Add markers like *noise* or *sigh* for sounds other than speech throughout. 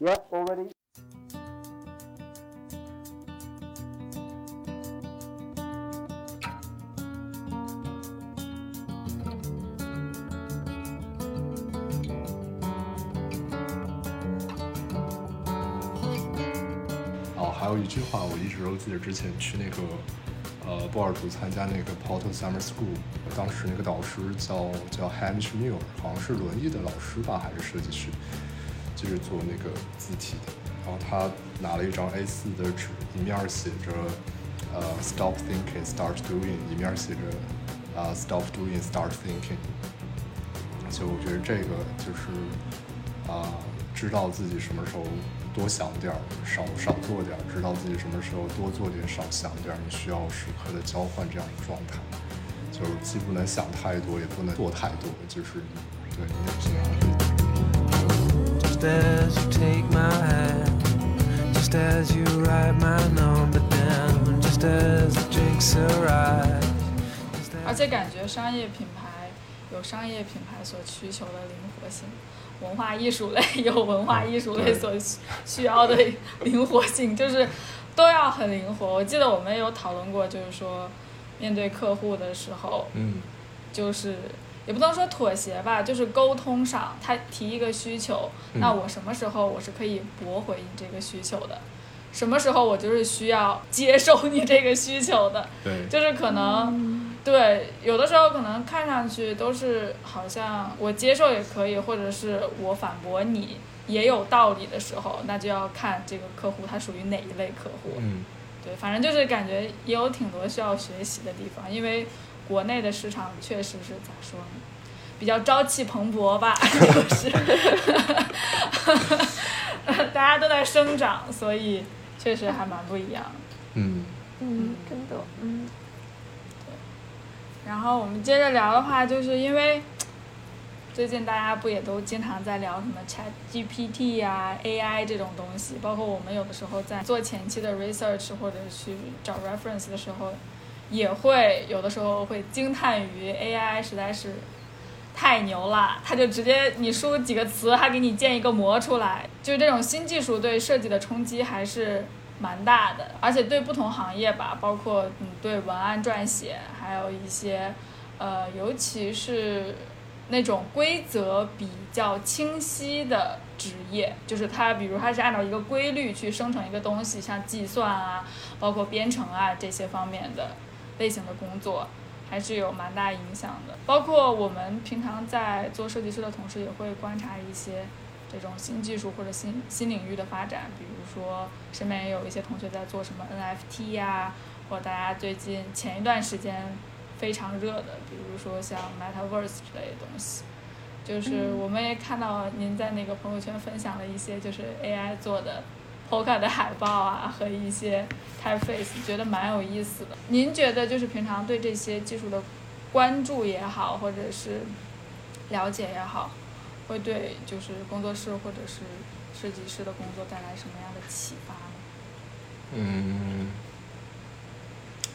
Yeah, already. 哦，还有一句话，我一直都记得，之前去那个呃波尔图参加那个 Porto Summer School，当时那个导师叫叫 Hamish Muir，好像是轮椅的老师吧，还是设计师，是做那个字体的。然后他拿了一张 A4 的纸，一面写着呃 Stop thinking, start doing，一面写着啊 Stop doing, start thinking。就我觉得这个就是啊、知道自己什么时候多想点儿，少少做点儿；知道自己什么时候多做点，少想点儿。你需要时刻的交换这样的状态，就是既不能想太多，也不能做太多，就是对你得平衡。As you take my hand, just as you write my number down, just as the drinks arrive. 而且感觉商业品牌有商业品牌所需求的灵活性，文化艺术类有文化艺术类所需需要的灵活性，就是都要很灵活。我记得我们有讨论过，就是说面对客户的时候，嗯就是也不能说妥协吧，就是沟通上，他提一个需求，嗯那我什么时候我是可以驳回你这个需求的？什么时候我就是需要接受你这个需求的？对，就是可能，对，有的时候可能看上去都是好像我接受也可以，或者是我反驳你也有道理的时候，那就要看这个客户他属于哪一类客户。嗯对，反正就是感觉也有挺多需要学习的地方，因为国内的市场确实是咋说呢，比较朝气蓬勃吧，*laughs* 就是 *laughs* 大家都在生长，所以确实还蛮不一样的。嗯。嗯，真的，嗯，然后我们接着聊的话，就是因为最近大家不也都经常在聊什么 Chat GPT 呀、AI 这种东西，包括我们有的时候在做前期的 research 或者去找 reference 的时候，也会有的时候会惊叹于 AI 实在是太牛了，它就直接你输几个词，它给你建一个模出来，就是这种新技术对设计的冲击还是蛮大的，而且对不同行业吧，包括嗯对文案撰写，还有一些呃，尤其是那种规则比较清晰的职业，就是它，比如它是按照一个规律去生成一个东西，像计算啊，包括编程啊这些方面的类型的工作，还是有蛮大影响的。包括我们平常在做设计师的同时，也会观察一些这种新技术或者新新领域的发展，比如说身边也有一些同学在做什么 NFT 呀、或者大家最近前一段时间非常热的，比如说像 Metaverse 之类的东西。就是我们也看到您在那个朋友圈分享了一些就是 AI 做的 Polka 的海报啊和一些 typeface，觉得蛮有意思的。您觉得就是平常对这些技术的关注也好，或者是了解也好，会对就是工作室或者是设计师的工作带来什么样的启发呢？嗯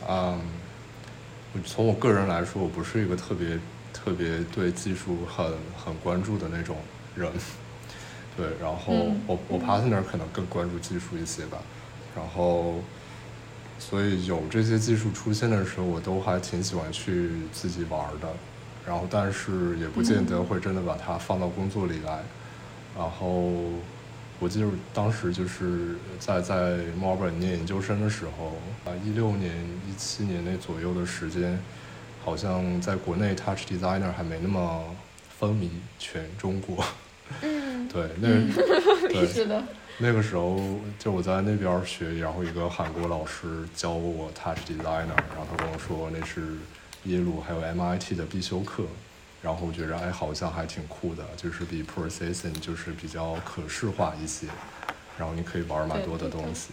嗯，我从我个人来说，我不是一个特别特别对技术很很关注的那种人。对，然后嗯。我我 partner 可能更关注技术一些吧，然后所以有这些技术出现的时候，我都还挺喜欢去自己玩的，然后但是也不见得会真的把它放到工作里来，然后我记得当时就是在在墨尔本念研究生的时候，啊，一六年、一七年那左右的时间，好像在国内 Touch Designer 还没那么风靡全中国。嗯，对，那嗯。对 *laughs* 是的，那个时候就我在那边学，然后一个韩国老师教我 Touch Designer，然后他跟我说那是耶鲁还有 MIT 的必修课，然后我觉着哎好像还挺酷的，就是比 Processing 就是比较可视化一些，然后你可以玩蛮多的东西，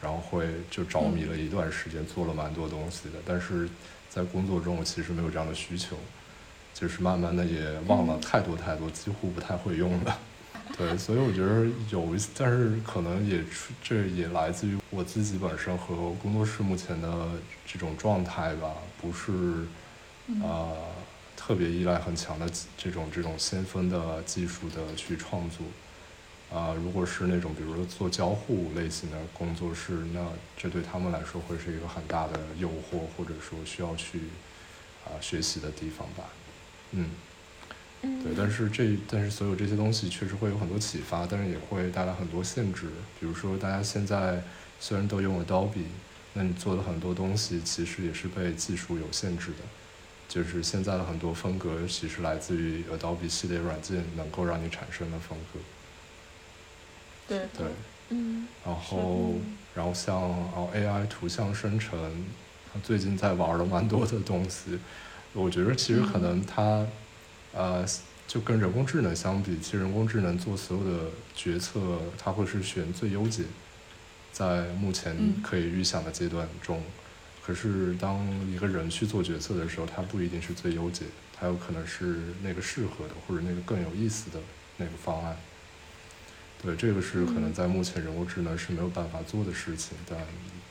然后会就着迷了一段时间，做了蛮多东西的，但是在工作中我其实没有这样的需求，就是慢慢的也忘了太多太多，几乎不太会用了。对，所以我觉得有一些，但是可能也出这也来自于我自己本身和工作室目前的这种状态吧，不是嗯呃特别依赖很强的这种这种先锋的技术的去创作。啊、如果是那种比如说做交互类型的工作室，那这对他们来说会是一个很大的诱惑，或者说需要去啊、学习的地方吧。嗯，嗯，对，但是这但是所有这些东西确实会有很多启发，但是也会带来很多限制。比如说，大家现在虽然都用 Adobe，那你做的很多东西其实也是被技术有限制的。就是现在的很多风格其实来自于 Adobe 系列软件能够让你产生的风格。对对，嗯然后然后像哦 AI 图像生成，最近在玩了蛮多的东西。我觉得其实可能它，呃，就跟人工智能相比，其实人工智能做所有的决策，它会是选最优解，在目前嗯可以预想的阶段中。可是当一个人去做决策的时候，他不一定是最优解，他有可能是那个适合的或者那个更有意思的那个方案。对，这个是可能嗯在目前人工智能是没有办法做的事情，但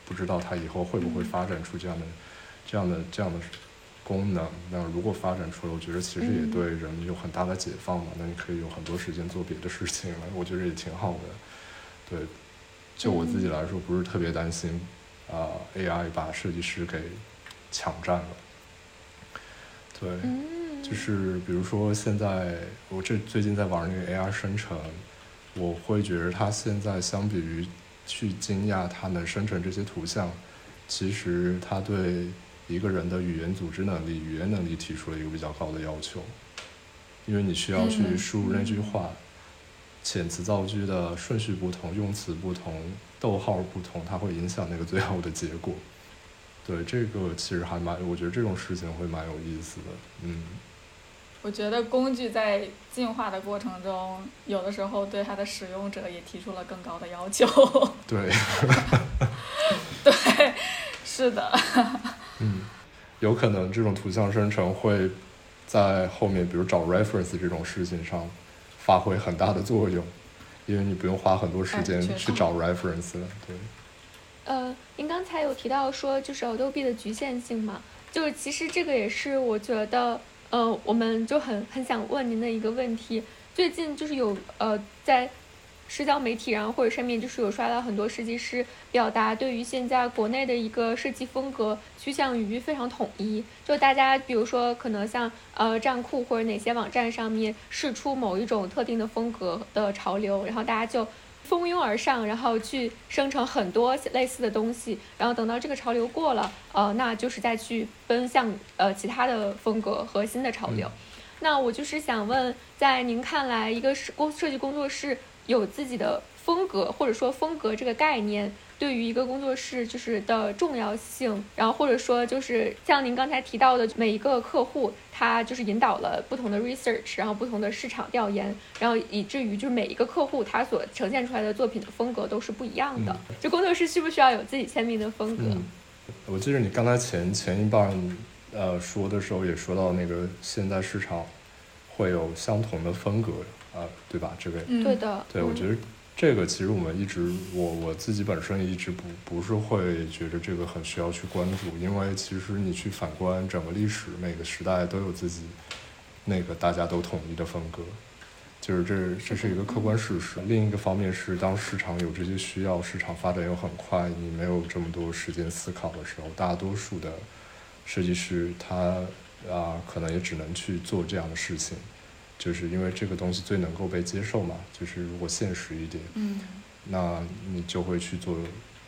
不知道它以后会不会发展出这样的、这样的、这样的功能。那如果发展出来，我觉得其实也嗯对人有很大的解放嘛。那你可以有很多时间做别的事情了，*laughs* 我觉得也挺好的。对，就我自己来说，不是特别担心啊、AI 把设计师给抢占了。对，嗯，就是比如说现在我这最近在玩那个 AI 生成，我会觉得它现在相比于去惊讶它能生成这些图像，其实它对一个人的语言组织能力、语言能力提出了一个比较高的要求，因为你需要去嗯输入那句话，遣词造句的顺序不同、用词不同、逗号不同，它会影响那个最后的结果。*laughs* 对，这个其实还蛮，我觉得这种事情会蛮有意思的，嗯。我觉得工具在进化的过程中，有的时候对它的使用者也提出了更高的要求。对，*laughs* 对，是的，嗯，有可能这种图像生成会在后面，比如找 reference 这种事情上发挥很大的作用，因为你不用花很多时间去找 reference 了。对，呃，您刚才有提到说就是 Adobe 的局限性嘛，就是其实这个也是我觉得，呃，我们就很很想问您的一个问题。最近就是有呃在社交媒体然后或者上面就是有刷到很多设计师表达对于现在国内的一个设计风格趋向于非常统一，就大家比如说可能像呃站酷或者哪些网站上面试出某一种特定的风格的潮流，然后大家就蜂拥而上，然后去生成很多类似的东西，然后等到这个潮流过了，呃，那就是再去奔向呃其他的风格和新的潮流。嗯那我就是想问，在您看来，一个是工设计工作室有自己的风格，或者说风格这个概念，对于一个工作室就是的重要性，然后或者说就是像您刚才提到的，每一个客户他就是引导了不同的 research，然后不同的市场调研，然后以至于就是每一个客户他所呈现出来的作品的风格都是不一样的。嗯就工作室需不需要有自己签名的风格？嗯，我记得你刚才前前一半呃说的时候也说到那个现在市场会有相同的风格啊、对吧？这位。嗯，对的，对，我觉得这个其实我们一直，我我自己本身一直不不是会觉得这个很需要去关注，因为其实你去反观整个历史，每个时代都有自己那个大家都统一的风格，就是这这是一个客观事实。另一个方面是，当市场有这些需要，市场发展又很快，你没有这么多时间思考的时候，大多数的设计师他啊、可能也只能去做这样的事情。就是因为这个东西最能够被接受嘛，就是如果现实一点，嗯。那你就会去做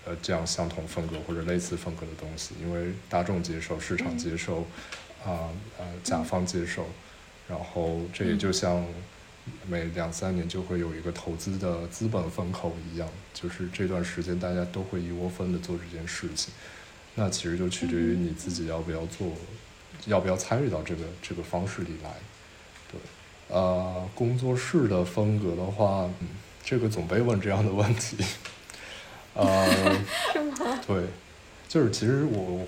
呃这样相同风格或者类似风格的东西，因为大众接受、市场嗯接受，啊呃甲方接受，然后这也就像每两三年就会有一个投资的资本风口一样，就是这段时间大家都会一窝蜂的做这件事情，那其实就取决于你自己要不要做，要不要参与到这个这个方式里来，对。呃，工作室的风格的话，嗯，这个总被问这样的问题。*laughs* 呃，对，就是其实我，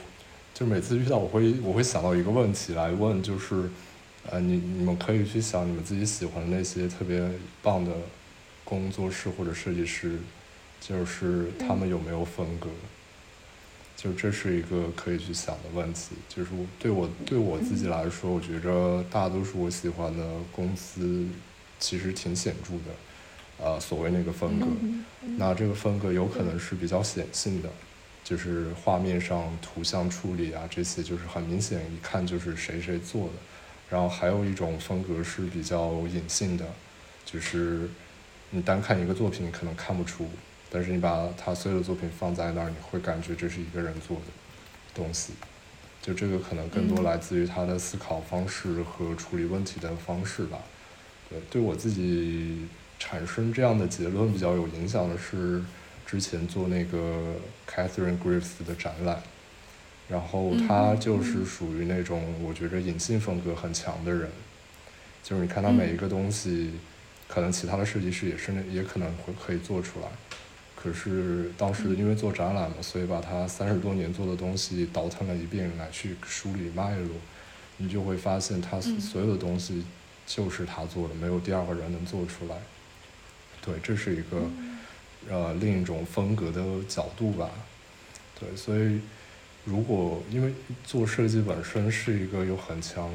就每次遇到我会我会想到一个问题来问，就是，呃，你你们可以去想你们自己喜欢的那些特别棒的工作室或者设计师，就是他们有没有风格？就这是一个可以去想的问题。就是我对我对我自己来说，我觉着大多数我喜欢的公司其实挺显著的。呃所谓那个风格。那这个风格有可能是比较显性的，就是画面上图像处理啊这些，就是很明显一看就是谁谁做的。然后还有一种风格是比较隐性的，就是你单看一个作品可能看不出，但是你把他所有的作品放在那儿，你会感觉这是一个人做的东西。就这个可能更多嗯。来自于他的思考方式和处理问题的方式吧。对，对我自己产生这样的结论比较有影响的是，之前做那个 Catherine Griffiths 的展览，然后他就是属于那种我觉着隐性风格很强的人，就是你看他每一个东西，可能其他的设计师也是那也可能会可以做出来，可是当时因为做展览嘛，所以把他三十多年做的东西倒腾了一遍来去梳理脉络，你就会发现他嗯所有的东西就是他做的，没有第二个人能做出来。对，这是一个呃另一种风格的角度吧。对，所以如果因为做设计本身是一个有很强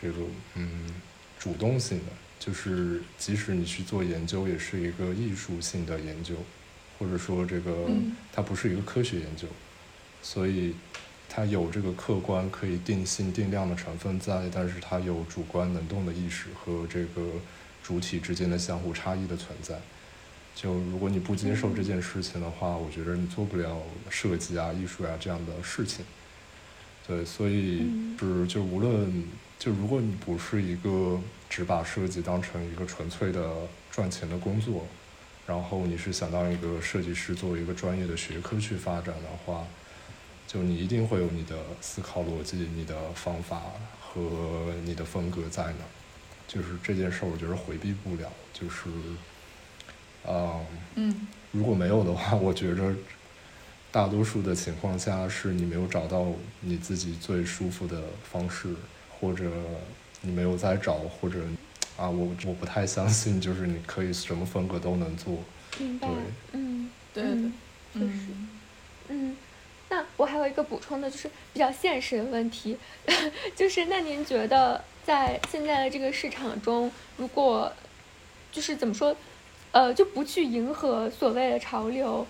这个嗯主动性的，就是即使你去做研究，也是一个艺术性的研究，或者说这个嗯它不是一个科学研究，所以它有这个客观可以定性定量的成分在，但是它有主观能动的意识和这个主体之间的相互差异的存在。就如果你不接受这件事情的话，我觉得你做不了设计啊、艺术啊这样的事情。对，所以嗯是就无论就如果你不是一个只把设计当成一个纯粹的赚钱的工作，然后你是想当一个设计师，作为一个专业的学科去发展的话，就你一定会有你的思考逻辑、你的方法和你的风格在那儿。就是这件事儿，我觉得回避不了。就是，嗯，嗯如果没有的话，我觉着大多数的情况下是你没有找到你自己最舒服的方式，或者你没有在找，或者啊，我我不太相信，就是你可以什么风格都能做。明白对，嗯，对嗯对，确实嗯嗯，那我还有一个补充的，就是比较现实的问题，*laughs* 就是那您觉得在现在的这个市场中，如果就是怎么说，呃，就不去迎合所谓的潮流，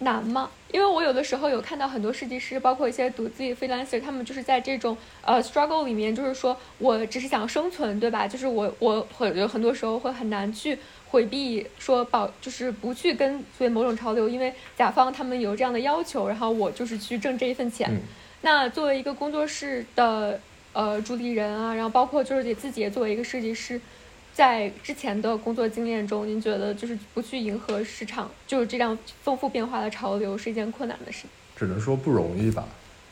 难吗？因为我有的时候有看到很多设计师，包括一些独自己 freelancer，他们就是在这种呃 struggle 里面，就是说我只是想生存，对吧？就是我我会有很多时候会很难去回避说保，就是不去跟随某种潮流，因为甲方他们有这样的要求，然后我就是去挣这一份钱。嗯那作为一个工作室的呃主理人啊，然后包括就是你自己也作为一个设计师，在之前的工作经验中，您觉得就是不去迎合市场，就是这样丰富变化的潮流是一件困难的事。只能说不容易吧，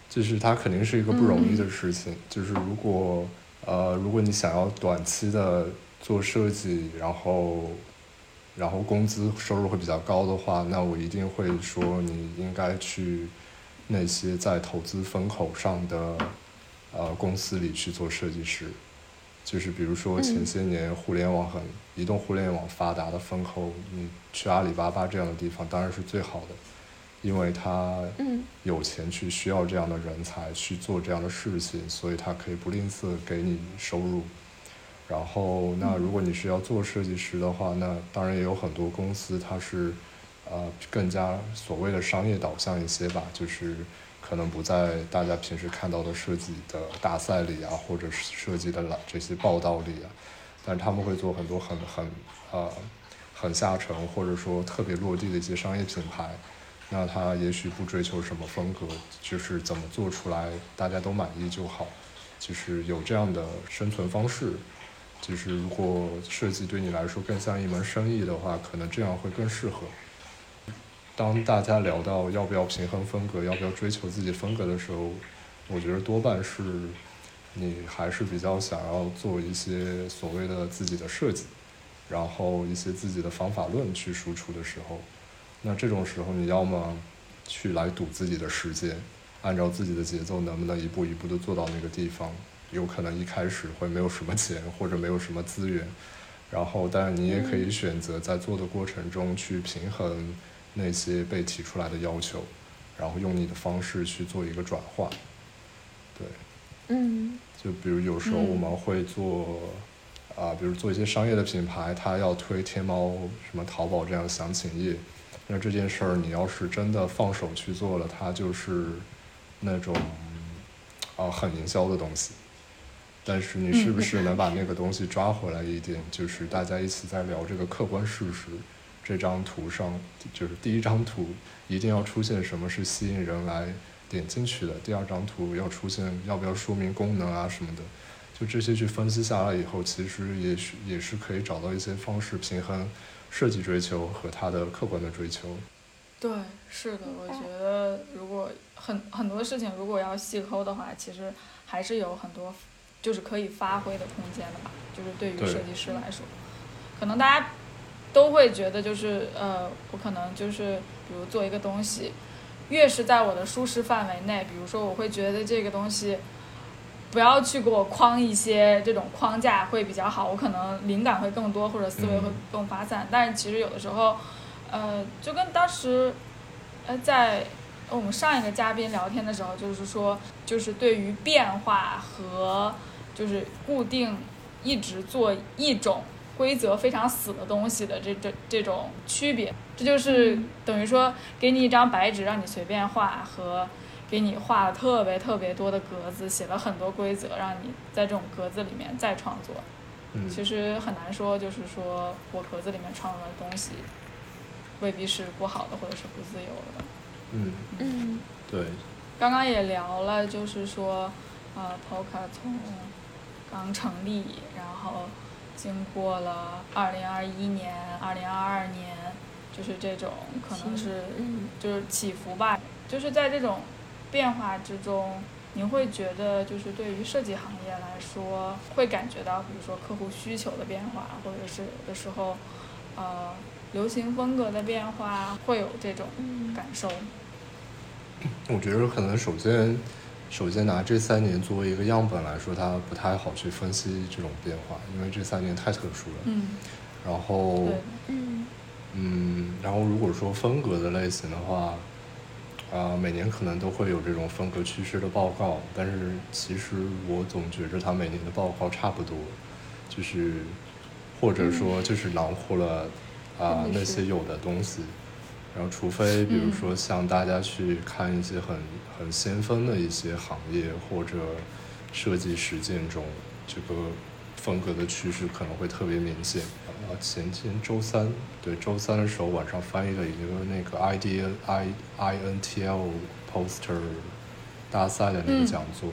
就是它肯定是一个不容易的事情。就是如果呃，如果你想要短期的做设计，然后然后工资收入会比较高的话，那我一定会说你应该去那些在投资风口上的呃公司里去做设计师。就是比如说前嗯些年互联网很移动互联网发达的风口，你去阿里巴巴这样的地方当然是最好的，因为他嗯。有钱去需要这样的人才去做这样的事情，所以他可以不吝啬给你收入。然后，那如果你是要做设计师的话，那当然也有很多公司它是，呃，更加所谓的商业导向一些吧，就是可能不在大家平时看到的设计的大赛里啊，或者是设计的这些报道里啊，但他们会做很多很很呃很下沉或者说特别落地的一些商业品牌。那他也许不追求什么风格，就是怎么做出来大家都满意就好，就是有这样的生存方式。就是如果设计对你来说更像一门生意的话，可能这样会更适合。当大家聊到要不要平衡风格，要不要追求自己风格的时候，我觉得多半是你还是比较想要做一些所谓的自己的设计，然后一些自己的方法论去输出的时候，那这种时候你要么去来赌自己的时间，按照自己的节奏能不能一步一步的做到那个地方，有可能一开始会没有什么钱或者没有什么资源，然后但你也可以选择在做的过程中去平衡那些被提出来的要求，然后用你的方式去做一个转化。对，嗯就比如有时候嗯我们会做，啊，比如做一些商业的品牌，它要推天猫、什么淘宝这样的详情页，那这件事儿你要是真的放手去做了，它就是那种啊很营销的东西。但是你是不是能把那个东西抓回来一点？就是大家一起在聊这个客观事实。这张图上就是第一张图一定要出现什么是吸引人来点进去的，第二张图要出现要不要说明功能啊什么的。就这些去分析下来以后，其实也许也是可以找到一些方式平衡设计追求和它的客观的追求。对，是的，我觉得如果很很多事情如果要细抠的话，其实还是有很多就是可以发挥的空间的吧。就是对于设计师来说，可能大家都会觉得就是呃，我可能就是比如做一个东西，越是在我的舒适范围内，比如说我会觉得这个东西。不要去给我框一些这种框架会比较好，我可能灵感会更多，或者思维会更发散。但是其实有的时候，呃，就跟当时，呃，在我们上一个嘉宾聊天的时候，就是说，就是对于变化和就是固定一直做一种规则非常死的东西的这这这种区别，这就是等于说给你一张白纸让你随便画和。给你画了特别特别多的格子，写了很多规则，让你在这种格子里面再创作。嗯，其实很难说，就是说我格子里面创作的东西，未必是不好的，或者是不自由的。嗯嗯，对。刚刚也聊了，就是说，呃，Polka 从刚成立，然后经过了二零二一年、二零二二年，就是这种可能是就是起伏吧，就是在这种。变化之中，你会觉得就是对于设计行业来说，会感觉到比如说客户需求的变化，或者是有的时候，呃，流行风格的变化，会有这种感受。我觉得可能首先，首先拿这三年作为一个样本来说，它不太好去分析这种变化，因为这三年太特殊了。嗯。然后。嗯。嗯，然后如果说风格的类型的话。啊，每年可能都会有这种风格趋势的报告，但是其实我总觉着它每年的报告差不多，就是或者说就是囊括了啊那些有的东西，然后除非比如说像大家去看一些很很先锋的一些行业或者设计实践中，这个风格的趋势可能会特别明显。然后，前天周三，对，周三的时候晚上翻译了一个那个 I D I I N T L poster 大赛的那个讲座，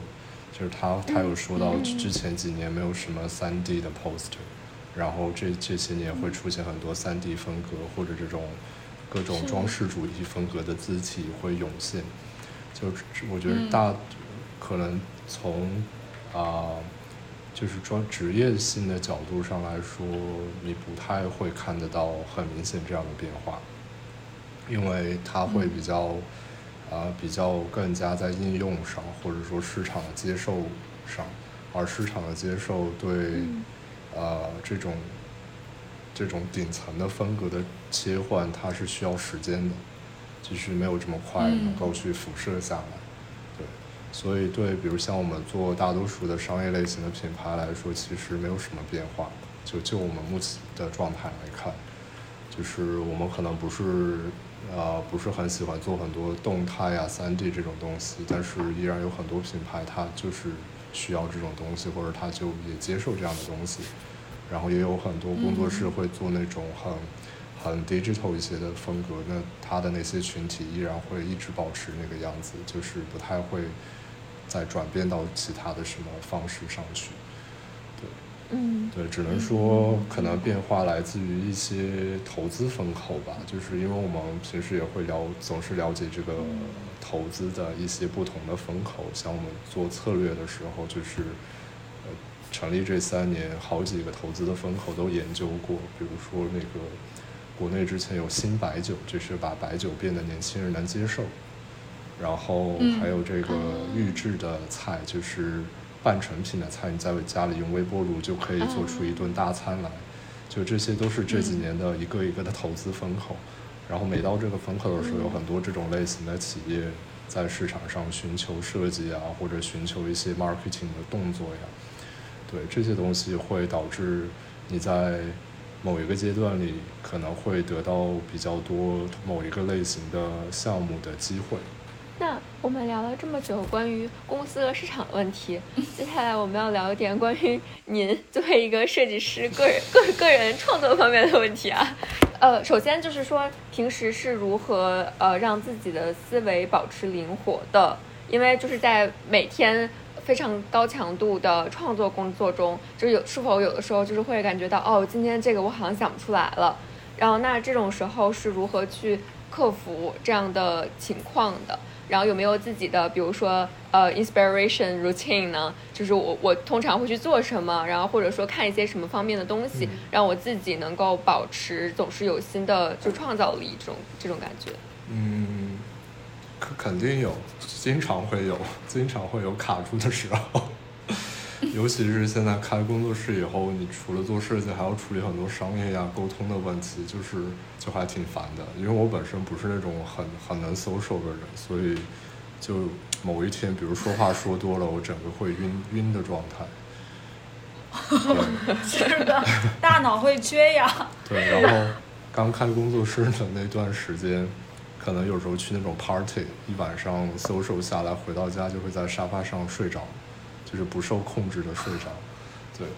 就是他他有说到之前几年没有什么三 D 的 poster，然后这这些年会出现很多三 D 风格或者这种各种装饰主义风格的字体会涌现，就我觉得大可能从啊。就是专职业性的角度上来说，你不太会看得到很明显这样的变化，因为它会比较，啊，比较更加在应用上，或者说市场的接受上，而市场的接受对，呃，这种，这种顶层的风格的切换，它是需要时间的，就是没有这么快能够去辐射下来。对所以，对，比如像我们做大多数的商业类型的品牌来说，其实没有什么变化。就就我们目前的状态来看，就是我们可能不是，呃，不是很喜欢做很多动态啊、三 D 这种东西，但是依然有很多品牌它就是需要这种东西，或者它就也接受这样的东西。然后也有很多工作室会做那种很很 digital 一些的风格，那他的那些群体依然会一直保持那个样子，就是不太会。再转变到其他的什么方式上去，对，嗯，对，只能说可能变化来自于一些投资风口吧，就是因为我们平时也会了，总是了解这个投资的一些不同的风口，像我们做策略的时候，就是呃，成立这三年，好几个投资的风口都研究过，比如说那个国内之前有新白酒，就是把白酒变得年轻人能接受。然后还有这个预制的菜，就是半成品的菜，你在家里用微波炉就可以做出一顿大餐来。就这些都是这几年的一个一个的投资风口。然后每到这个风口的时候，有很多这种类型的企业在市场上寻求设计啊，或者寻求一些 marketing 的动作呀。对这些东西会导致你在某一个阶段里可能会得到比较多某一个类型的项目的机会。那我们聊了这么久关于公司和市场的问题，*laughs* 接下来我们要聊一点关于您作为一个设计师个人个个人创作方面的问题啊。呃，首先就是说平时是如何呃让自己的思维保持灵活的，因为就是在每天非常高强度的创作工作中，就是有是否有的时候就是会感觉到哦，今天这个我好像想不出来了，然后那这种时候是如何去克服这样的情况的？然后有没有自己的，比如说呃 inspiration routine 呢？就是我我通常会去做什么，然后或者说看一些什么方面的东西，让我自己能够保持总是有新的就创造力这种这种感觉。嗯，肯肯定有，经常会有，*laughs* 经常会有卡住的时候。*laughs* 尤其是现在开工作室以后，你除了做设计，还要处理很多商业呀、沟通的问题，就是就还挺烦的。因为我本身不是那种很很能 social 的人，所以就某一天，比如说话说多了，我整个会晕晕的状态。*laughs* 对是的，大脑会缺氧。对，然后刚开工作室的那段时间，可能有时候去那种 party，一晚上 social 下来，回到家就会在沙发上睡着，就是不受控制的睡着。对，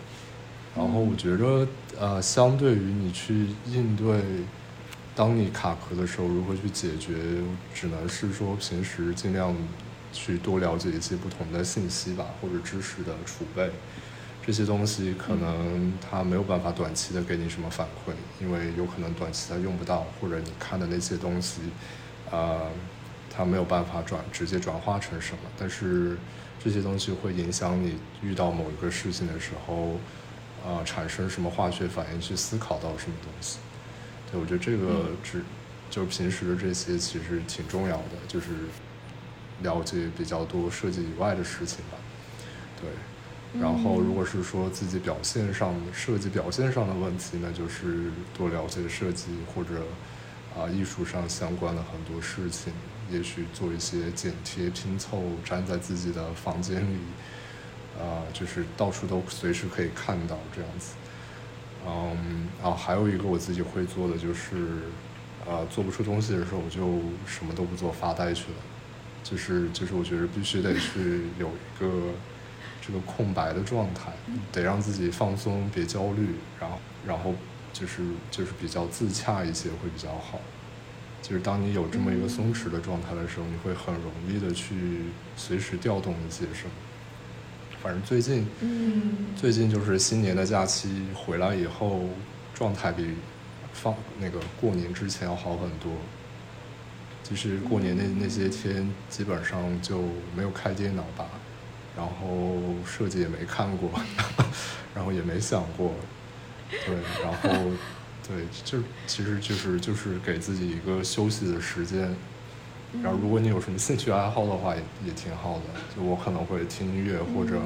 然后我觉着，呃，相对于你去应对，当你卡壳的时候，如何去解决，只能是说平时尽量去多了解一些不同的信息吧，或者知识的储备。这些东西可能它没有办法短期的给你什么反馈，因为有可能短期它用不到，或者你看的那些东西，呃，它没有办法转直接转化成什么。但是这些东西会影响你遇到某一个事情的时候，呃，产生什么化学反应，去思考到什么东西。对我觉得这个只就是平时的这些其实挺重要的，就是了解比较多设计以外的事情吧。对。然后，如果是说自己表现上设计表现上的问题那，就是多了解设计或者啊艺术上相关的很多事情，也许做一些剪贴拼凑，粘在自己的房间里，啊，就是到处都随时可以看到这样子。嗯，啊，还有一个我自己会做的就是，呃，做不出东西的时候，我就什么都不做，发呆去了。就是就是，我觉得必须得去有一个。这个空白的状态，得让自己放松，别焦虑，然后，然后就是就是比较自洽一些会比较好。就是当你有这么一个松弛的状态的时候，你会很容易的去随时调动一些什么。反正最近，最近就是新年的假期回来以后，状态比放那个过年之前要好很多。就是过年那那些天，基本上就没有开电脑吧。然后设计也没看过，*laughs* 然后也没想过，对，然后对，就其实就是就是给自己一个休息的时间。然后如果你有什么兴趣爱好的话，也也挺好的。就我可能会听音乐或者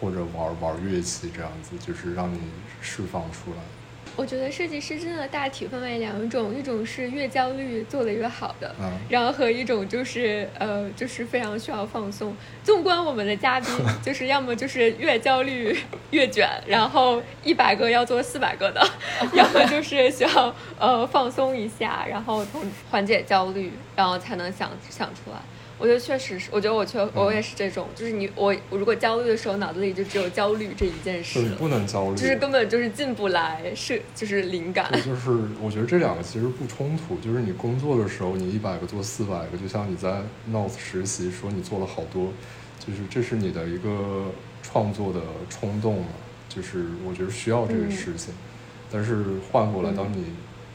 或者玩玩乐器这样子，就是让你释放出来。我觉得设计师真的大体分为两种，一种是越焦虑做的越好的，嗯，然后和一种就是呃就是非常需要放松。纵观我们的嘉宾，*laughs* 就是要么就是越焦虑越卷，然后一百个要做四百个的，*laughs* 要么就是需要呃放松一下，然后从缓解焦虑，然后才能想想出来。我觉得确实是，我觉得我确我也是这种，就是你我我如果焦虑的时候，脑子里就只有焦虑这一件事对，不能焦虑，就是根本就是进不来，是就是灵感。就是我觉得这两个其实不冲突，就是你工作的时候，你一百个做四百个，就像你在 North 实习说你做了好多，就是这是你的一个创作的冲动嘛，就是我觉得需要这个事情，但是换过来，当你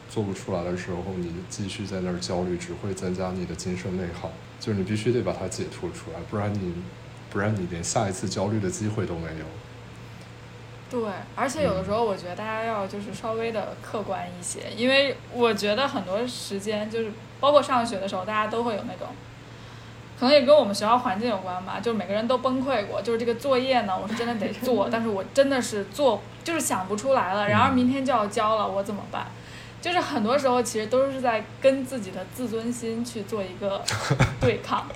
做不出来的时候，你继续在那儿焦虑，只会增加你的精神内耗。就是你必须得把它解脱出来，不然你，不然你连下一次焦虑的机会都没有。对，而且有的时候我觉得大家要就是稍微的客观一些，因为我觉得很多时间就是包括上学的时候，大家都会有那种，可能也跟我们学校环境有关吧，就是每个人都崩溃过。就是这个作业呢，我是真的得做，但是我真的是做就是想不出来了，然而明天就要交了，我怎么办？就是很多时候其实都是在跟自己的自尊心去做一个 *laughs* 对抗，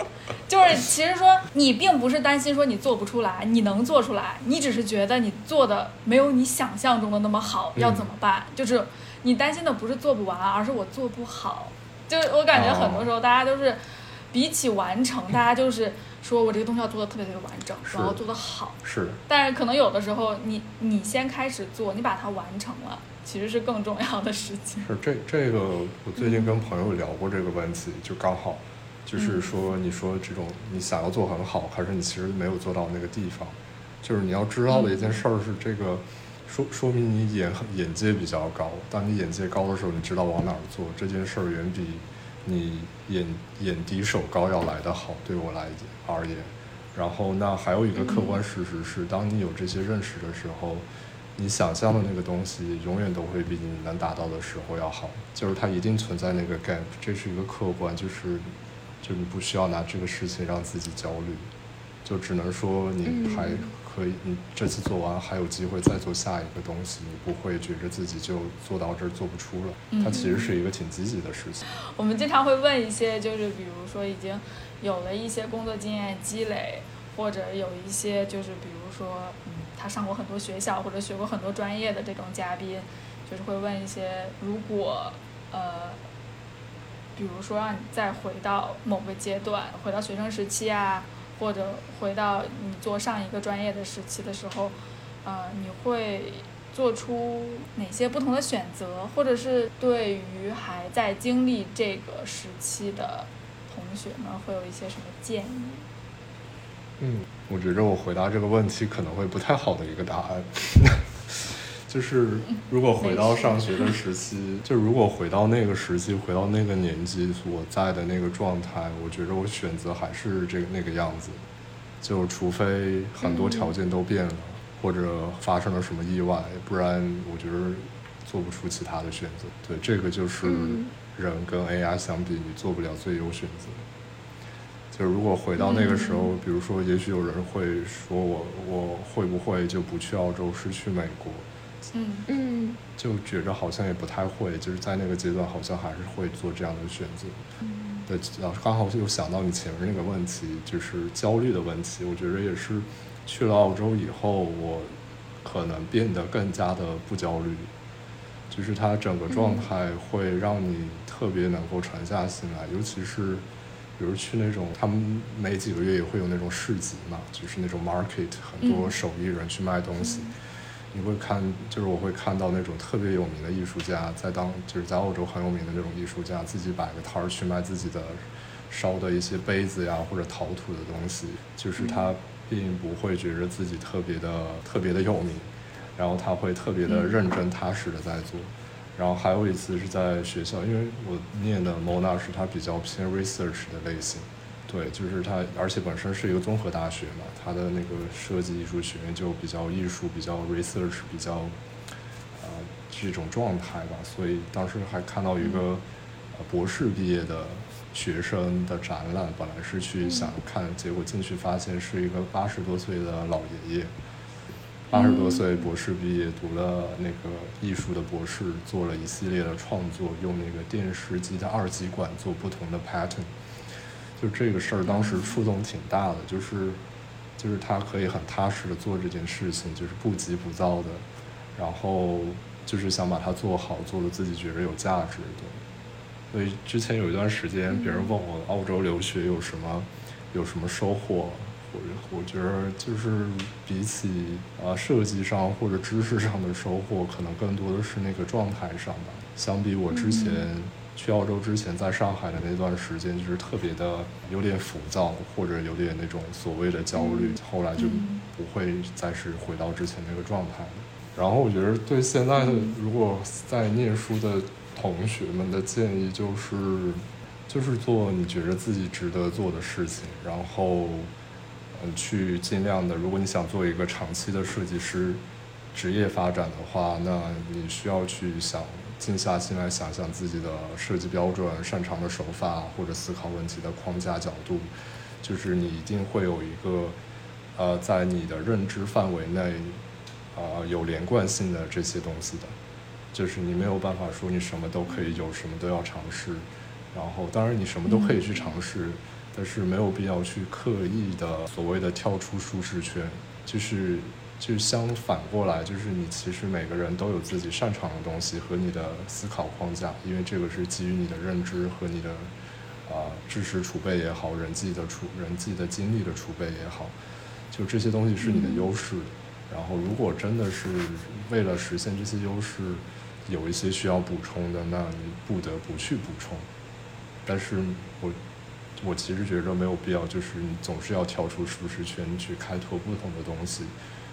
就是其实说你并不是担心说你做不出来，你能做出来，你只是觉得你做的没有你想象中的那么好，要怎么办？就是你担心的不是做不完，而是我做不好。就是我感觉很多时候大家都是比起完成，大家就是说我这个东西要做的特别特别完整，是然后做的好。是但是可能有的时候你你先开始做，你把它完成了，其实是更重要的事情。是这这个，我最近跟朋友聊过这个问题，就刚好，就是说你说这种你想要做很好，还是你其实没有做到那个地方，就是你要知道的一件事儿是这个。说说明你眼眼界比较高，当你眼界高的时候，你知道往哪儿做，这件事儿远比你眼眼低手高要来得好，对我来而言。然后那还有一个客观事实是，当你有这些认识的时候，你想象的那个东西永远都会比你能达到的时候要好，就是它一定存在那个 gap，这是一个客观，就是就你不需要拿这个事情让自己焦虑，就只能说你还可以，你这次做完还有机会再做下一个东西，你不会觉着自己就做到这儿做不出了，它其实是一个挺积极的事情。我们经常会问一些，就是比如说已经有了一些工作经验积累，或者有一些就是比如说，嗯，他上过很多学校或者学过很多专业的这种嘉宾，就是会问一些，如果呃，比如说让你再回到某个阶段，回到学生时期啊，或者回到你做上一个专业的时期的时候，呃，你会做出哪些不同的选择，或者是对于还在经历这个时期的同学们会有一些什么建议？嗯，我觉着我回答这个问题可能会不太好的一个答案，*laughs* 就是如果回到上学的时期，就如果回到那个时期，回到那个年纪所在的那个状态，我觉着我选择还是这个那个样子，就除非很多条件都变了，或者发生了什么意外，不然我觉得做不出其他的选择。对，这个就是嗯。人跟 AI 相比，你做不了最优选择。就是如果回到那个时候，比如说，也许有人会说我我会不会就不去澳洲，是去美国？嗯嗯就觉着好像也不太会，就是在那个阶段好像还是会做这样的选择。对，然后刚好又想到你前面那个问题，就是焦虑的问题。我觉得也是去了澳洲以后，我可能变得更加的不焦虑，就是它整个状态会让你特别能够沉下心来，尤其是比如去那种他们每几个月也会有那种市集嘛，就是那种 market，很多嗯手艺人去卖东西。你会看，就是我会看到那种特别有名的艺术家，在当就是在澳洲很有名的那种艺术家，自己摆个摊儿去卖自己的烧的一些杯子呀或者陶土的东西，就是他并不会觉得自己特别的特别的有名，然后他会特别的认真踏实的在做。然后还有一次是在学校，因为我念的 Mona 是它比较偏 research 的类型，对，就是它，而且本身是一个综合大学嘛，它的那个设计艺术学院就比较艺术、比较 research、比较呃这种状态吧，所以当时还看到一个呃博士毕业的学生的展览，本来是去想看，结果进去发现是一个八十多岁的老爷爷。八十多岁博士毕业，读了那个艺术的博士，做了一系列的创作，用那个电视机的二极管做不同的 pattern。就这个事儿，当时触动挺大的，就是就是他可以很踏实的做这件事情，就是不急不躁的，然后就是想把它做好，做的自己觉得有价值的。所以之前有一段时间，别人问我澳洲留学有什么有什么收获，我我觉得就是比起啊设计上或者知识上的收获，可能更多的是那个状态上吧。相比我之前去澳洲之前在上海的那段时间，就是特别的有点浮躁，或者有点那种所谓的焦虑，后来就嗯不会再是回到之前那个状态了。然后我觉得对现在的如果在念书的同学们的建议就是，就是做你觉得自己值得做的事情，然后嗯去尽量的，如果你想做一个长期的设计师职业发展的话，那你需要去想静下心来想想自己的设计标准、擅长的手法或者思考问题的框架角度，就是你一定会有一个呃在你的认知范围内呃有连贯性的这些东西的。就是你没有办法说你什么都可以有，什么都要尝试。然后，当然你什么都可以去尝试，但是没有必要去刻意的所谓的跳出舒适圈。就是，就相反过来，就是你其实每个人都有自己擅长的东西和你的思考框架，因为这个是基于你的认知和你的啊、知识储备也好，人际的储人际的经历的储备也好，就这些东西是你的优势。然后，如果真的是为了实现这些优势，有一些需要补充的，那你不得不去补充。但是我我其实觉得没有必要，就是你总是要跳出舒适圈去开拓不同的东西。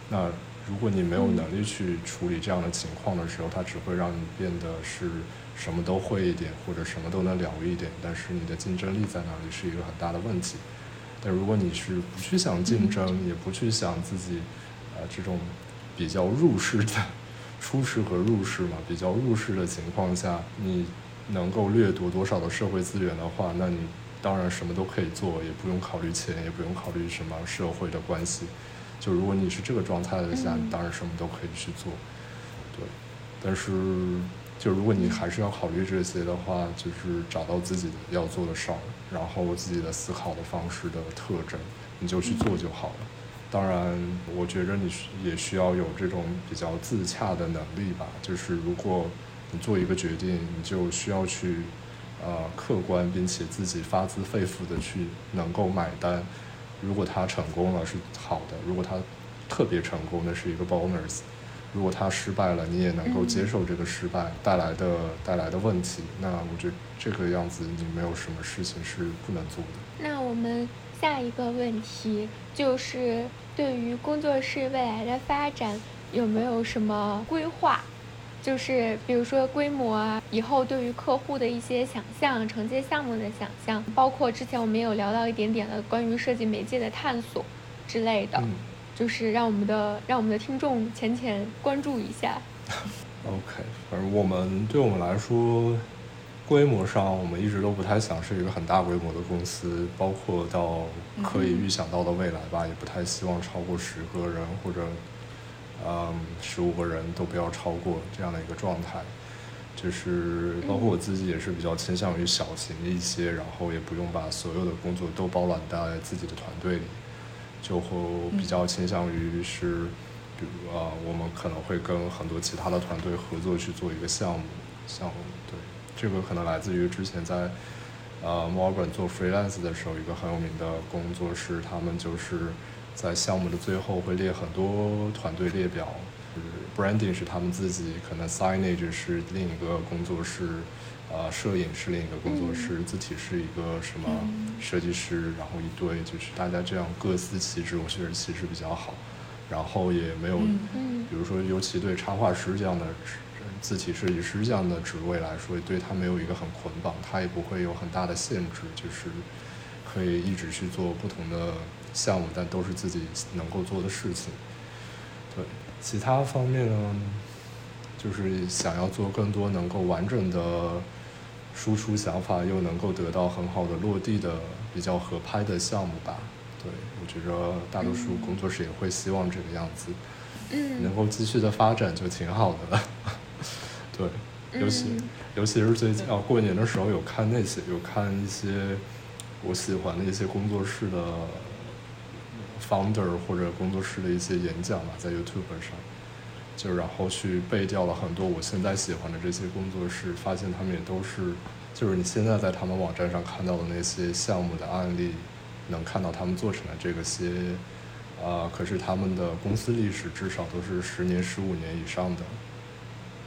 那如果你没有能力去处理这样的情况的时候，它只会让你变得是什么都会一点，或者什么都能了一点，但是你的竞争力在哪里是一个很大的问题。但如果你是不去想竞争，也不去想自己呃这种比较入世的 *laughs* 出世和入世嘛，比较入世的情况下，你能够掠夺多少的社会资源的话，那你当然什么都可以做，也不用考虑钱，也不用考虑什么社会的关系。就如果你是这个状态的下，嗯你当然什么都可以去做，对。但是，就如果你还是要考虑这些的话，就是找到自己的要做的事儿，然后自己的思考的方式的特征，你就去做就好了。当然，我觉着你需也需要有这种比较自洽的能力吧。就是如果你做一个决定，你就需要去呃客观并且自己发自肺腑的去能够买单。如果他成功了是好的，如果他特别成功，那是一个 bonus。如果他失败了，你也能够接受这个失败带来的带来的问题。那我觉得这个样子，你没有什么事情是不能做的。那我们下一个问题就是，对于工作室未来的发展有没有什么规划？就是比如说规模啊，以后对于客户的一些想象、承接项目的想象，包括之前我们也有聊到一点点的关于设计媒介的探索之类的，嗯就是让我们的让我们的听众浅浅关注一下。OK，反正我们对我们来说，规模上我们一直都不太想是一个很大规模的公司，包括到可以预想到的未来吧，也不太希望超过十个人或者嗯十五个人都不要超过这样的一个状态。就是包括我自己也是比较倾向于小型一些，然后也不用把所有的工作都包揽在自己的团队里，就会比较倾向于是。比如啊，我们可能会跟很多其他的团队合作去做一个项目，项目对，这个可能来自于之前在呃墨尔本做 freelance 的时候，一个很有名的工作室，他们就是在项目的最后会列很多团队列表，就是 branding 是他们自己，可能 signage 是另一个工作室，呃，摄影是另一个工作室，字体是一个什么设计师，然后一堆，就是大家这样各司其职，我觉得其实比较好。然后也没有，嗯。比如说，尤其对插画师这样的职字体设计师这样的职位来说，对他没有一个很捆绑，他也不会有很大的限制，就是可以一直去做不同的项目，但都是自己能够做的事情。对，其他方面呢，就是想要做更多能够完整的输出想法，又能够得到很好的落地的比较合拍的项目吧。对，我觉着大多数工作室也会希望这个样子，能嗯够继续的发展就挺好的了。*laughs* 对，尤其、嗯尤其是最近啊，过年的时候有看那些，有看一些我喜欢的一些工作室的 founder 或者工作室的一些演讲吧，在 YouTube 上，就然后去背掉了很多我现在喜欢的这些工作室，发现他们也都是，就是你现在在他们网站上看到的那些项目的案例，能看到他们做成的这个些，啊、可是他们的公司历史至少都是十年、十五年以上的。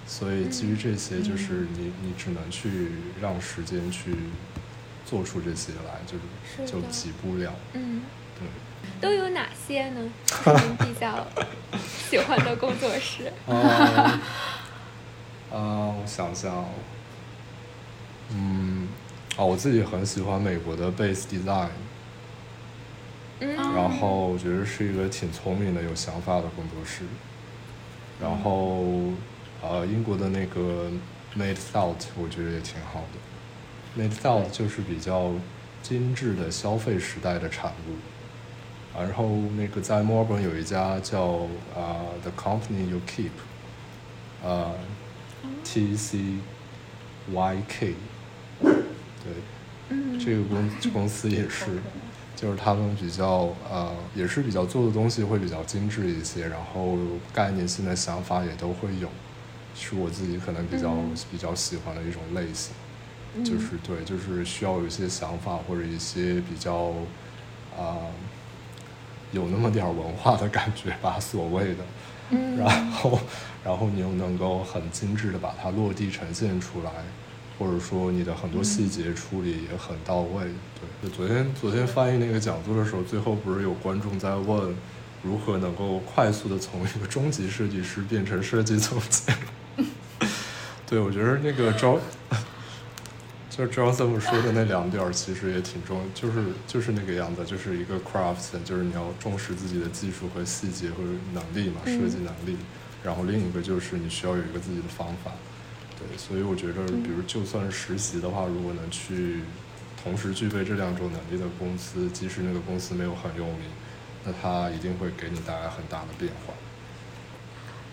所以基于这些，就是你你只能去让时间去做出这些来，就是就急不了。嗯，对，都有哪些呢？*laughs* 您比较喜欢的工作室？啊、啊，我想想哦，嗯，哦，我自己很喜欢美国的 Base Design，嗯，然后我觉得是一个挺聪明的、有想法的工作室。然后，呃，英国的那个 Made Thought 我觉得也挺好的。Made Thought 就是比较精致的消费时代的产物。然后那个在墨尔本有一家叫啊、呃 The Company You Keep，呃，T C Y K，对，嗯，这个公 *laughs* 公司也是，就是他们比较呃，也是比较做的东西会比较精致一些，然后概念性的想法也都会有，是我自己可能比较、嗯比较喜欢的一种类型。嗯就是对，就是需要有一些想法或者一些比较啊、有那么点儿文化的感觉吧，所谓的。嗯，然后，然后你又能够很精致的把它落地呈现出来，或者说你的很多细节处理也很到位。对，就昨天昨天翻译那个讲座的时候，最后不是有观众在问，如何能够快速的从一个中级设计师变成设计总监？*laughs* 对，我觉得那个招。就是 Joseph 说的那两点，其实也挺重，就是就是那个样子，就是一个 crafts，就是你要重视自己的技术和细节和能力嘛，嗯设计能力。然后另一个就是你需要有一个自己的方法。对，所以我觉得，比如就算实习的话，如果能去同时具备这两种能力的公司，即使那个公司没有很有名，那它一定会给你带来很大的变化。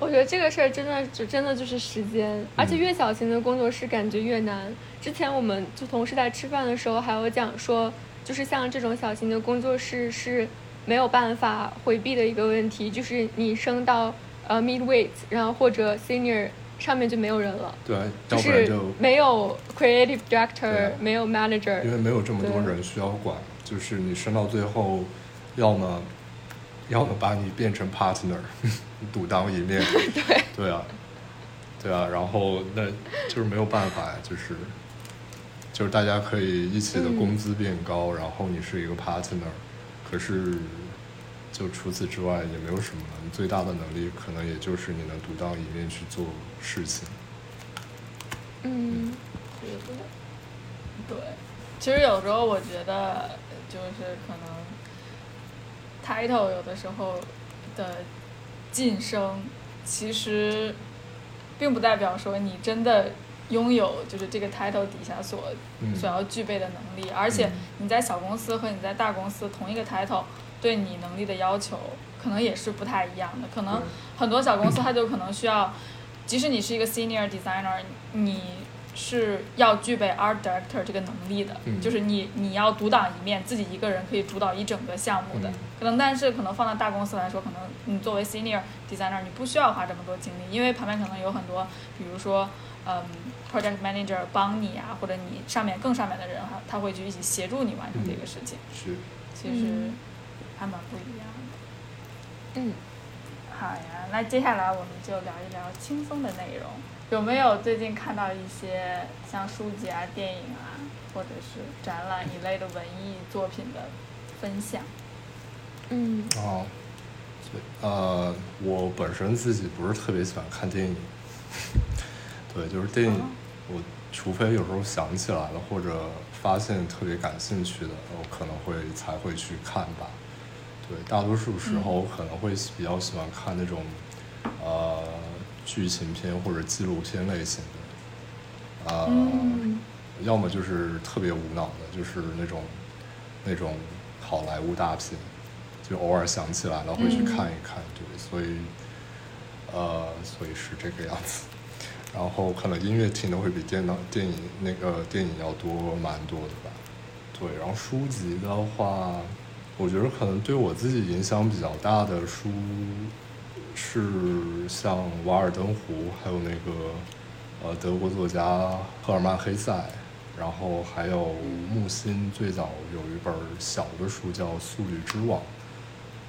我觉得这个事儿真的就真的就是时间，而且越小型的工作室感觉越难。之前我们就同事在吃饭的时候还有讲说，就是像这种小型的工作室是没有办法回避的一个问题，就是你升到呃 midweight，然后或者 senior 上面就没有人了，对，就是要不然就没有 creative director，啊没有 manager，因为没有这么多人需要管，就是你升到最后，要么要么把你变成 partner，独当一面，*laughs* 对。对啊，对啊，然后那就是没有办法呀，就是就是大家可以一起的嗯工资变高，然后你是一个 partner，可是就除此之外也没有什么了，你最大的能力可能也就是你能独当一面去做事情。嗯。对，其实有时候我觉得就是可能 title 有的时候的晋升，其实并不代表说你真的拥有就是这个 title 底下所嗯。所要具备的能力，而且嗯。你在小公司和你在大公司同一个 title 对你能力的要求可能也是不太一样的，可能很多小公司它就可能需要，即使你是一个 senior designer，你是要具备 art director 这个能力的，嗯就是你你要独当一面，自己一个人可以主导一整个项目的。嗯可能但是可能放到大公司来说，可能你作为 senior designer，你不需要花这么多精力，因为旁边可能有很多，比如说嗯 project manager 帮你啊，或者你上面更上面的人哈，他会去一起协助你完成这个事情，是，其实嗯还蛮不一样的。嗯。好呀，那接下来我们就聊一聊轻松的内容。有没有最近看到一些像书籍啊、电影啊，或者是展览一类的文艺作品的分享？嗯哦，对，呃，我本身自己不是特别喜欢看电影，*laughs* 对，就是电影，哦我除非有时候想起来了，或者发现特别感兴趣的，我可能会才会去看吧。对，大多数时候可能会比较喜欢看那种，呃，剧情片或者纪录片类型的，呃，嗯要么就是特别无脑的，就是那种那种好莱坞大片，就偶尔想起来了会去看一看，对，所以呃，所以是这个样子。*laughs* 然后可能音乐听的会比电脑电影那个电影要多蛮多的吧。对，然后书籍的话，我觉得可能对我自己影响比较大的书是像《瓦尔登湖》，还有那个呃德国作家赫尔曼·黑塞，然后还有木心最早有一本小的书叫《素履之网》，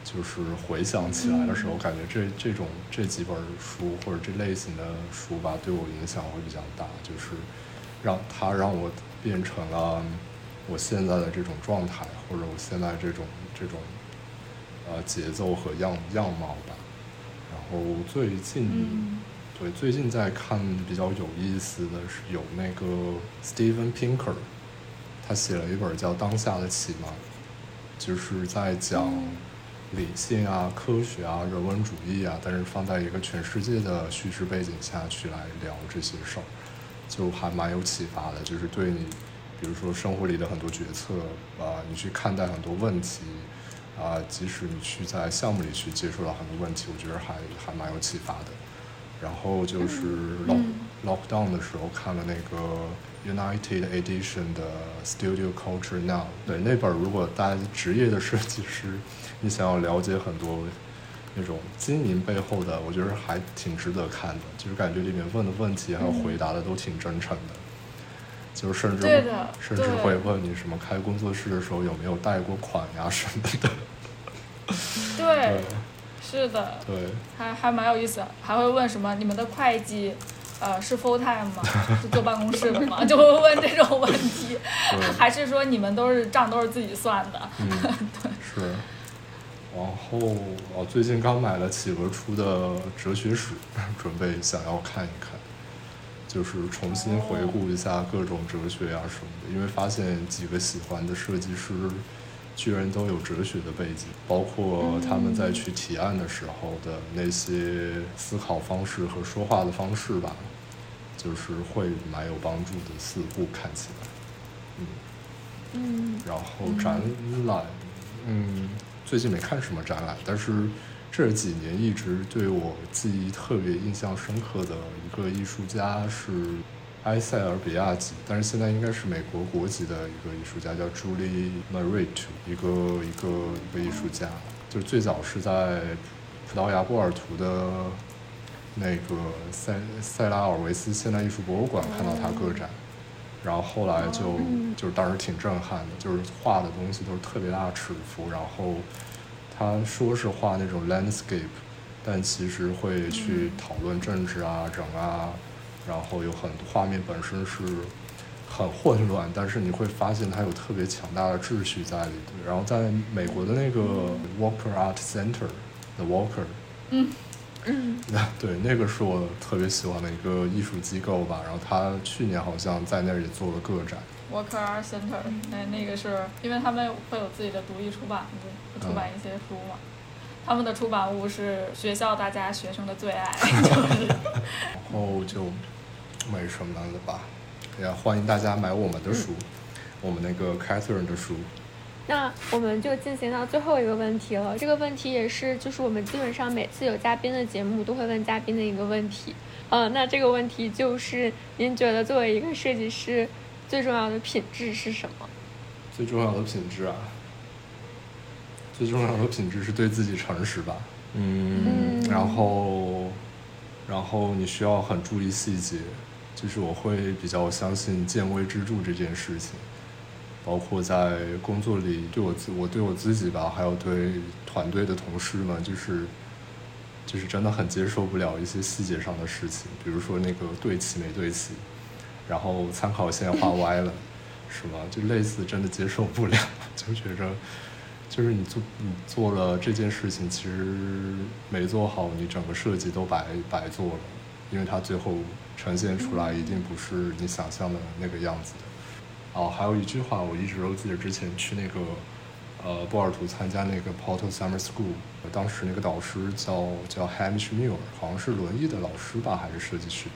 就是回想起来的时候，感觉这这种这几本书或者这类型的书吧，对我影响会比较大，就是让它让我变成了我现在的这种状态，或者我现在这种这种呃节奏和样样貌吧。然后最近、嗯对最近在看比较有意思的是有那个 Steven Pinker，他写了一本叫《当下的启蒙》，就是在讲嗯理性啊、科学啊、人文主义啊，但是放在一个全世界的叙事背景下去来聊这些事儿，就还蛮有启发的。就是对你，比如说生活里的很多决策啊、你去看待很多问题啊、即使你去在项目里去接触到很多问题，我觉得还还蛮有启发的。然后就是老、嗯 lockdown 的时候看了那个 United Edition 的 Studio Culture Now。对，那本如果大家职业的设计师，你想要了解很多那种经营背后的，我觉得还挺值得看的。就是感觉里面问的问题还有回答的都挺真诚的。就甚至对的甚至会问你什么开工作室的时候有没有贷过款呀什么的。*laughs* 对，是的，对，还还蛮有意思的，还会问什么你们的会计，呃，是 full time 吗？是坐办公室的吗？*laughs* 就会问这种问题，还是说你们都是账都是自己算的？*laughs* 嗯，是。然后哦，最近刚买了企鹅出的哲学史，准备想要看一看，就是重新回顾一下各种哲学呀、什么的，因为发现几个喜欢的设计师居然都有哲学的背景，包括他们在去提案的时候的那些思考方式和说话的方式吧，就是会蛮有帮助的，似乎看起来，嗯。嗯然后展览，嗯，最近没看什么展览，但是这几年一直对我记忆特别印象深刻的一个艺术家是埃塞俄比亚籍，但是现在应该是美国国籍的一个艺术家，叫 Julie Marit，一个一个一个艺术家，就是最早是在葡萄牙波尔图的那个塞塞拉尔维斯现代艺术博物馆看到他个展。然后后来就嗯就是当时挺震撼的，就是画的东西都是特别大的尺幅，然后他说是画那种 landscape，但其实会去讨论政治啊、整啊，然后有很多画面本身是很混乱，但是你会发现它有特别强大的秩序在里头。然后在美国的那个 Walker Art Center，The Walker，嗯 *laughs* 对，那个是我特别喜欢的一个艺术机构吧。然后他去年好像在那儿也做了个展。Walker Art Center，那那个是因为他们会有自己的独立出版，物出版一些书嘛。他们的出版物是学校大家学生的最爱，*laughs* 就是然后就没什么了吧。也欢迎大家买我们的书，我们那个 Catherine 的书。那我们就进行到最后一个问题了。这个问题也是，就是我们基本上每次有嘉宾的节目都会问嘉宾的一个问题。呃，那这个问题就是，您觉得作为一个设计师，最重要的品质是什么？最重要的品质啊，最重要的品质是对自己诚实吧。嗯，嗯然后，然后你需要很注意细节，就是我会比较相信见微知著这件事情，包括在工作里对我自我对我自己吧，还有对团队的同事们，就是就是真的很接受不了一些细节上的事情，比如说那个对齐没对齐，然后参考线画歪了，是吗就类似真的接受不了，*laughs* 就觉着就是你做你做了这件事情，其实没做好，你整个设计都白白做了，因为它最后呈现出来一定不是你想象的那个样子的。哦，还有一句话我一直都记得，之前去那个呃波尔图参加那个 Porto Summer School，当时那个导师叫叫 Hamish Muir，好像是轮椅的老师吧，还是设计师，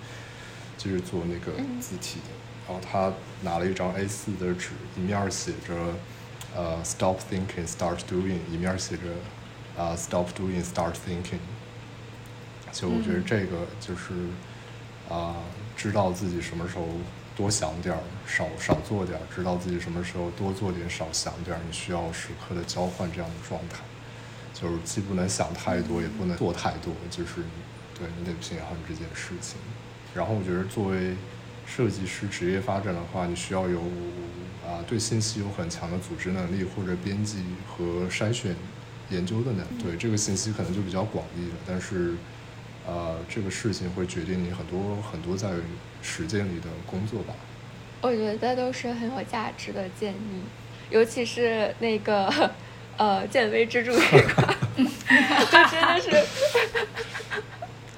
就是做那个字体的。然后他拿了一张 A4 的纸，一面写着呃 Stop thinking, start doing，一面写着啊、Stop doing, start thinking。就我觉得这个就是啊、知道自己什么时候多想点儿，少少做点儿；知道自己什么时候多做点，少想点儿。你需要时刻的交换这样的状态，就是既不能想太多，也不能做太多，就是对你得平衡这件事情。然后我觉得作为设计师职业发展的话，你需要有啊对信息有很强的组织能力，或者编辑和筛选研究的能力。对这个信息可能就比较广义了，但是呃这个事情会决定你很多很多在实践里的工作吧。我觉得都是很有价值的建议，尤其是那个 *laughs* 呃见微知著这一块，*laughs* *laughs* 就真的是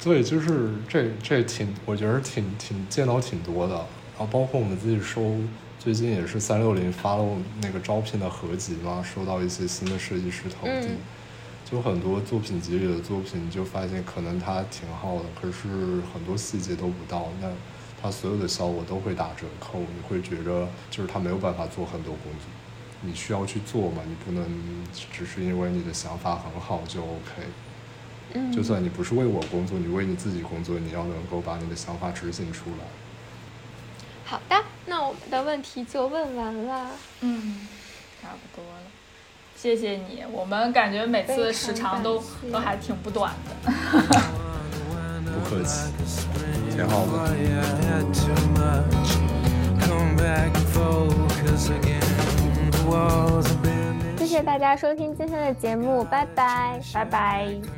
对，就是这这挺，我觉得挺挺见到挺多的。然后包括我们自己收，最近也是三六零发了那个招聘的合集嘛，收到一些新的设计师投递，嗯就很多作品集里的作品，你就发现可能它挺好的，可是很多细节都不到，那它所有的效果都会打折扣，你会觉着就是它没有办法做很多工作。你需要去做嘛，你不能只是因为你的想法很好就 OK。嗯，就算你不是为我工作，你为你自己工作，你要能够把你的想法执行出来。好的，那我们的问题就问完了。嗯，差不多了。谢谢你，我们感觉每次时长都都还挺不短的。*laughs* 不客气，挺好的。Oh, yeah, I had too much. Come back and focus again. The walls have been 谢谢大家收听今天的节目，拜拜。拜拜。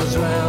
was right.